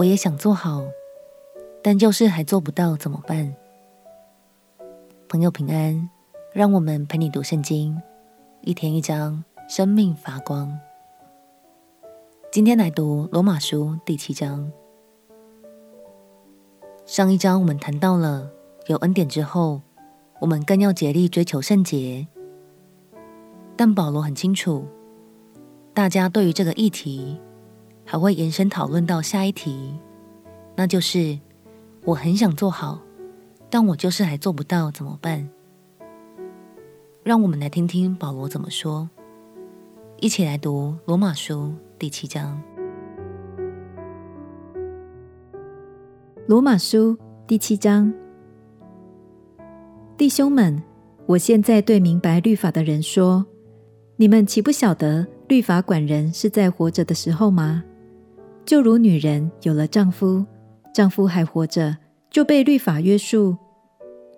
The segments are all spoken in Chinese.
我也想做好，但就是还做不到，怎么办？朋友平安，让我们陪你读圣经，一天一章，生命发光。今天来读罗马书第七章。上一章我们谈到了有恩典之后，我们更要竭力追求圣洁。但保罗很清楚，大家对于这个议题还会延伸讨论到下一题，那就是我很想做好，但我就是还做不到，怎么办？让我们来听听保罗怎么说。一起来读罗马书。第七章，罗马书第七章，弟兄们，我现在对明白律法的人说：你们岂不晓得律法管人是在活着的时候吗？就如女人有了丈夫，丈夫还活着，就被律法约束；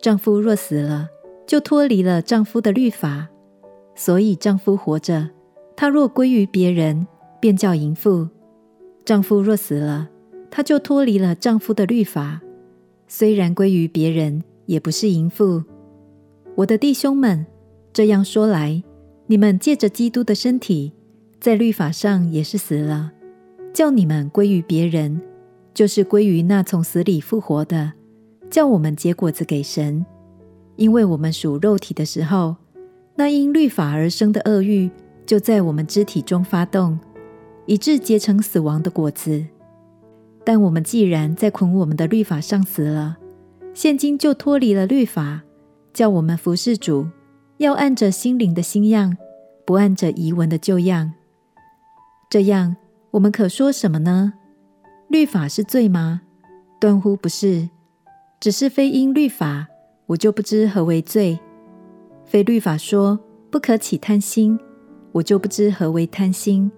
丈夫若死了，就脱离了丈夫的律法。所以丈夫活着，他若归于别人，便叫淫妇。丈夫若死了，她就脱离了丈夫的律法，虽然归于别人，也不是淫妇。我的弟兄们，这样说来，你们借着基督的身体，在律法上也是死了，叫你们归于别人，就是归于那从死里复活的，叫我们结果子给神。因为我们属肉体的时候，那因律法而生的恶欲，就在我们肢体中发动。以致结成死亡的果子。但我们既然在捆我们的律法上死了，现今就脱离了律法，叫我们服事主，要按着心灵的新样，不按着仪文的旧样。这样，我们可说什么呢？律法是罪吗？断乎不是。只是非因律法，我就不知何为罪；非律法说不可起贪心，我就不知何为贪心。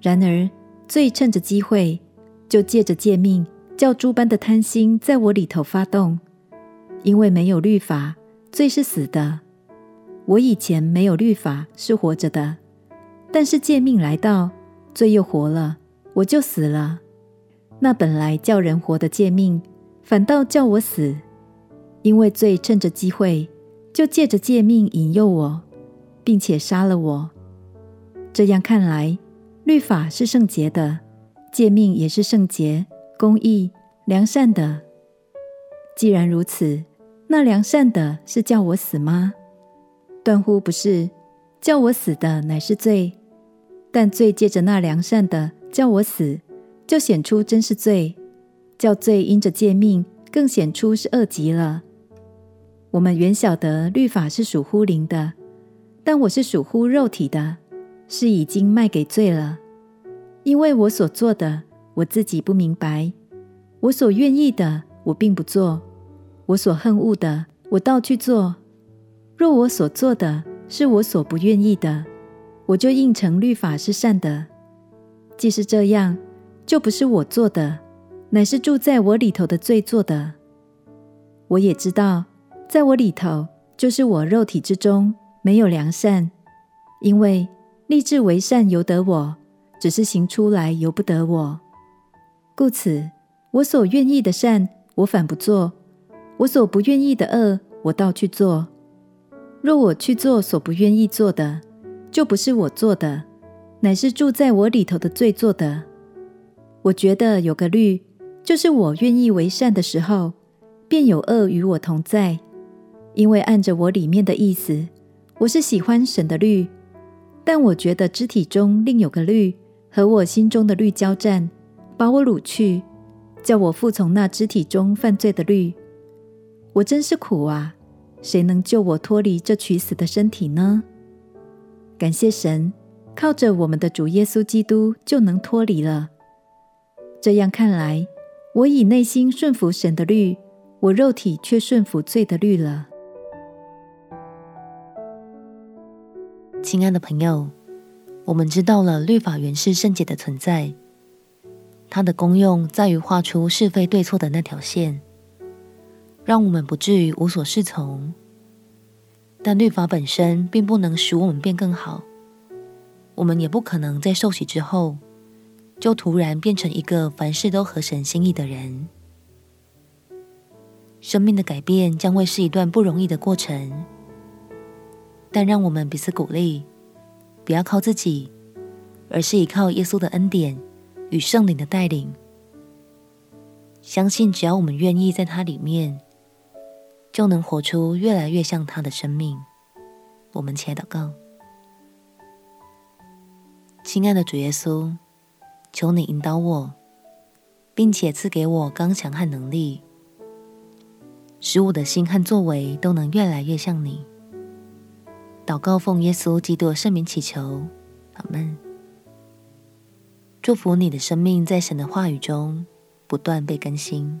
然而，罪趁着机会，就借着诫命，叫诸般的贪心在我里头发动。因为没有律法，罪是死的。我以前没有律法是活着的，但是诫命来到，罪又活了，我就死了。那本来叫人活的诫命，反倒叫我死。因为罪趁着机会，就借着诫命引诱我，并且杀了我。这样看来，律法是圣洁的，诫命也是圣洁、公义、良善的。既然如此，那良善的是叫我死吗？断乎不是，叫我死的乃是罪。但罪借着那良善的叫我死，就显出真是罪；叫罪因着诫命更显出是恶极了。我们原晓得律法是属乎灵的，但我是属乎肉体的。是已经卖给罪了，因为我所做的，我自己不明白；我所愿意的，我并不做；我所恨恶的，我倒去做。若我所做的是我所不愿意的，我就应承律法是善的。既是这样，就不是我做的，乃是住在我里头的罪做的。我也知道，在我里头，就是我肉体之中没有良善，因为。立志为善由得我，只是行出来由不得我。故此，我所愿意的善，我反不做；我所不愿意的恶，我倒去做。若我去做所不愿意做的，就不是我做的，乃是住在我里头的罪做的。我觉得有个律，就是我愿意为善的时候，便有恶与我同在，因为按着我里面的意思，我是喜欢神的律。但我觉得肢体中另有个律和我心中的律交战，把我掳去，叫我服从那肢体中犯罪的律。我真是苦啊！谁能救我脱离这取死的身体呢？感谢神，靠着我们的主耶稣基督就能脱离了。这样看来，我以内心顺服神的律，我肉体却顺服罪的律了。亲爱的朋友，我们知道了律法原是圣洁的存在，它的功用在于画出是非对错的那条线，让我们不至于无所适从。但律法本身并不能使我们变更好，我们也不可能在受洗之后就突然变成一个凡事都合神心意的人。生命的改变将会是一段不容易的过程，但让我们彼此鼓励，不要靠自己，而是依靠耶稣的恩典与圣灵的带领。相信只要我们愿意在他里面，就能活出越来越像他的生命。我们且祷告。亲爱的主耶稣，求你引导我，并且赐给我刚强和能力，使我的心和作为都能越来越像你。祷告奉耶稣基督的圣名祈求，阿门。祝福你的生命在神的话语中不断被更新。